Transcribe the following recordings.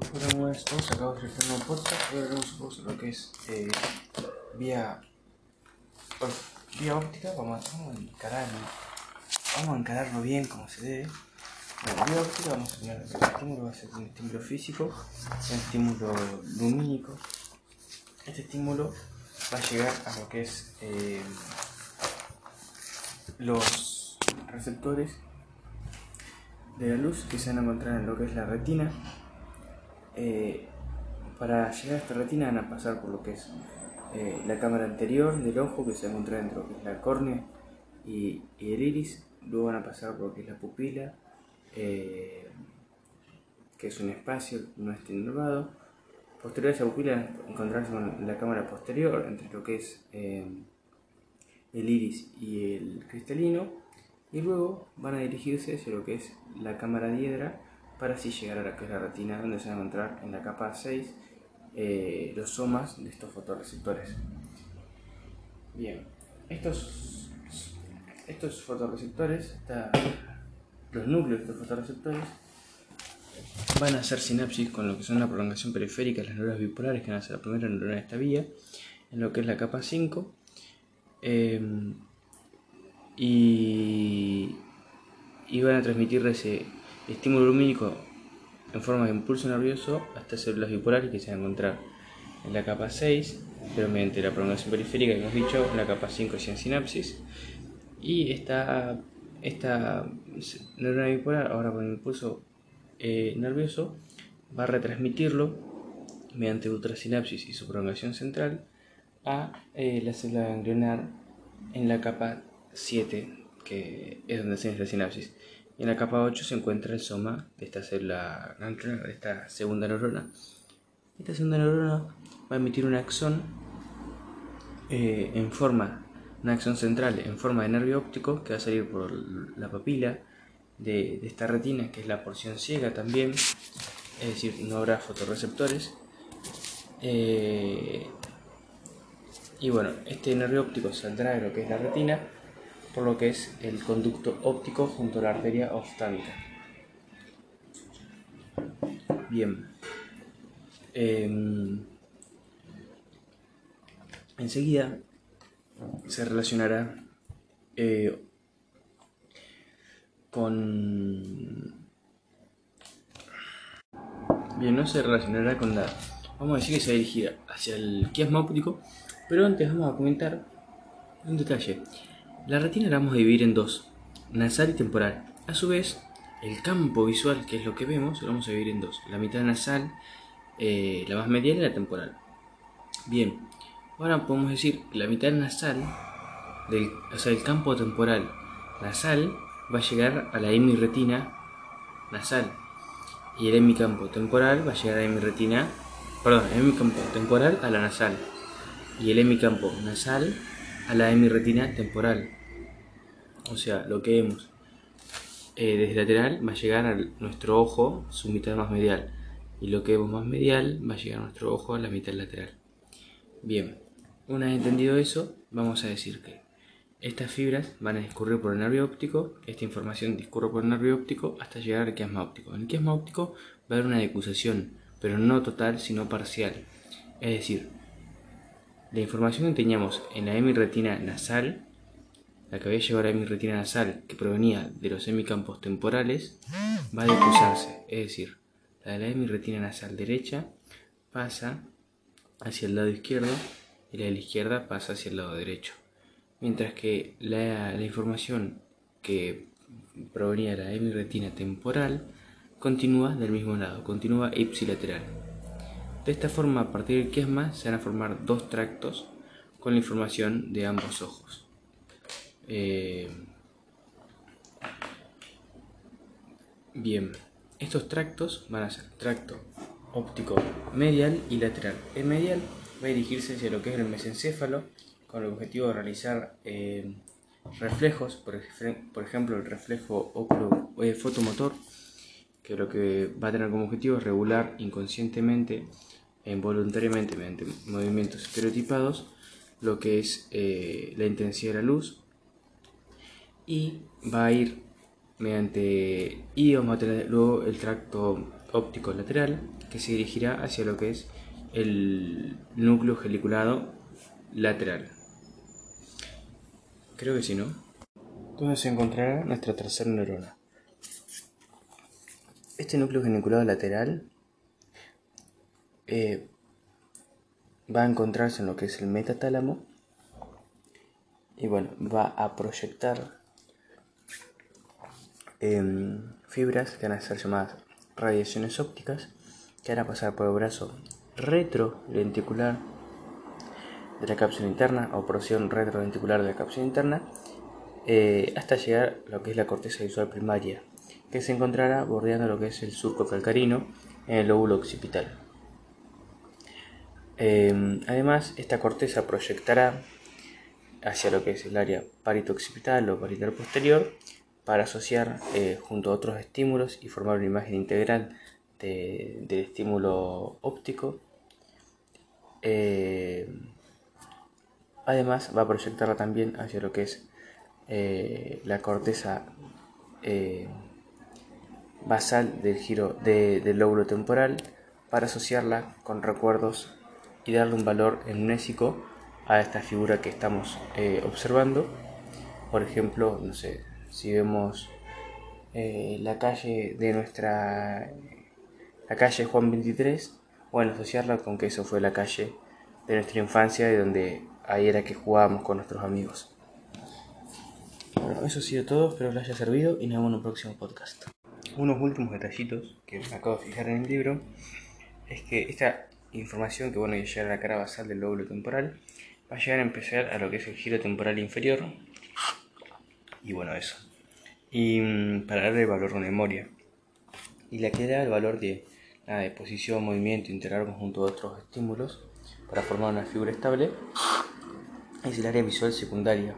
Buenas todos. Acabo de un podcast. Un poco sobre lo que es eh, vía, bueno, vía óptica. Vamos, vamos, a encarar, vamos a encararlo bien como se debe. Vía óptica vamos a tener el estímulo va a ser un estímulo físico, un estímulo lumínico. Este estímulo va a llegar a lo que es eh, los receptores de la luz que se van a encontrar en lo que es la retina. Eh, para llegar a esta retina van a pasar por lo que es eh, la cámara anterior del ojo que se encuentra dentro, que es la córnea y, el iris. Luego van a pasar por lo que es la pupila, eh, que es un espacio no está inervado. Posterior a esa pupila encontrarse con la cámara posterior, entre lo que es el iris y el cristalino y luego van a dirigirse hacia lo que es la cámara diedra para así llegar a la que es la retina donde se van a encontrar en la capa 6 eh, los somas de estos fotorreceptores. Bien, estos, estos fotorreceptores, los núcleos de estos fotorreceptores, van a hacer sinapsis con lo que son la prolongación periférica de las neuronas bipolares, que van a ser la primera neurona de esta vía, en lo que es la capa 5 y, y van a transmitir ese estímulo lumínico en forma de impulso nervioso hasta células bipolares que se van a encontrar en la capa 6, pero mediante la prolongación periférica que hemos dicho, en la capa 5 sin sinapsis. Y esta, esta neurona bipolar, ahora con impulso eh, nervioso, va a retransmitirlo mediante ultrasinapsis y su prolongación central a eh, la célula ganglionar en la capa 7, que es donde se la sinapsis. En la capa 8 se encuentra el soma de esta célula de esta segunda neurona. Esta segunda neurona va a emitir un axón eh, en forma, axón central en forma de nervio óptico que va a salir por la papila de, esta retina, que es la porción ciega también, es decir, no habrá fotorreceptores. Eh, y bueno, este nervio óptico saldrá de lo que es la retina por lo que es el conducto óptico junto a la arteria oftálmica. Bien. Em, enseguida se relacionará eh, con... Bien, no se relacionará con la... Vamos a decir que se dirigirá hacia el quiasma óptico, pero antes vamos a comentar un detalle. La retina la vamos a dividir en dos, nasal y temporal. A su vez, el campo visual, que es lo que vemos, lo vamos a dividir en dos. La mitad nasal, eh, la más medial y la temporal. Bien, ahora podemos decir que la mitad nasal, del, o sea, el campo temporal nasal, va a llegar a la hemirretina nasal. Y el hemicampo temporal va a llegar a la hemirretina, perdón, el hemicampo temporal a la nasal. Y el hemicampo nasal a la hemirretina temporal. O sea, lo que vemos eh, desde lateral va a llegar a nuestro ojo, su mitad más medial. Y lo que vemos más medial va a llegar a nuestro ojo a la mitad lateral. Bien, una vez entendido eso, vamos a decir que estas fibras van a discurrir por el nervio óptico, esta información discurre por el nervio óptico hasta llegar al quiasma óptico. En el quiasma óptico va a haber una decusación, pero no total, sino parcial. Es decir, la información que teníamos en la hemirretina nasal, la que había llegado a la hemirretina nasal que provenía de los hemicampos temporales, va a decusarse. Es decir, la de la hemirretina nasal derecha pasa hacia el lado izquierdo y la de la izquierda pasa hacia el lado derecho. Mientras que la, la información que provenía de la hemirretina temporal continúa del mismo lado, continúa ipsilateral. De esta forma, a partir del quiasma, se van a formar dos tractos con la información de ambos ojos. Eh, bien, estos tractos van a ser tracto óptico medial y lateral. El medial va a dirigirse hacia lo que es el mesencéfalo con el objetivo de realizar eh, reflejos, por, ejemplo el reflejo óculo eh, fotomotor, que lo que va a tener como objetivo es regular inconscientemente involuntariamente mediante movimientos estereotipados lo que es eh, la intensidad de la luz y va a ir mediante y vamos a tener luego el tracto óptico lateral que se dirigirá hacia lo que es el núcleo geliculado lateral. Creo que sí, ¿no? Entonces se encontrará nuestra tercera neurona. Este núcleo geniculado lateral eh, va a encontrarse en lo que es el metatálamo y bueno, va a proyectar em, fibras que van a ser llamadas radiaciones ópticas que van a pasar por el brazo retrolenticular de la cápsula interna o porción retrolenticular de la cápsula interna eh, hasta llegar a lo que es la corteza visual primaria que se encontrará bordeando lo que es el surco calcarino en el lóbulo occipital. Em, además, esta corteza proyectará hacia lo que es el área parito-occipital o parital posterior para asociar eh, junto a otros estímulos y formar una imagen integral del estímulo óptico. Em, además, va a proyectarla también hacia lo que es eh, la corteza eh, basal del giro del lóbulo temporal para asociarla con recuerdos y darle un valor amnésico a esta figura que estamos eh, observando. Por ejemplo, no sé, si vemos eh, la calle de nuestra la calle Juan 23, bueno, asociarla con que eso fue la calle de nuestra infancia y donde ahí era que jugábamos con nuestros amigos. Bueno, eso ha sido todo, espero les haya servido y nos vemos en un próximo podcast. Unos últimos detallitos que me acabo de fijar en el libro es que esta información que bueno, llegar a la cara basal del lóbulo temporal, va a llegar a empezar a lo que es el giro temporal inferior. Y bueno, eso. Y mm, para darle el valor de memoria. Y la que da el valor de, nada, de posición, movimiento, integrar junto a otros estímulos para formar una figura estable es el área visual secundaria.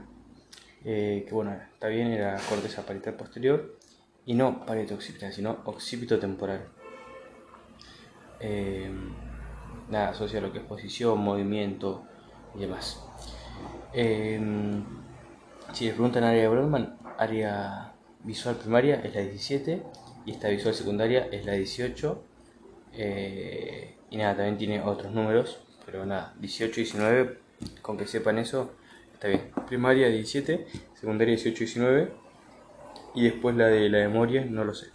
Eh, que bueno, está bien, era corteza parietal posterior y no parieto occipital, sino occipito temporal. Eh, nada, asocia lo que es posición, movimiento y demás. Em, si les preguntan área de Brodmann, área visual primaria es la 17 y esta visual secundaria es la 18. Eh, y nada, también tiene otros números, pero nada, 18 y 19, con que sepan eso, está bien. Primaria 17, secundaria 18 y 19, y después la de la memoria, no lo sé.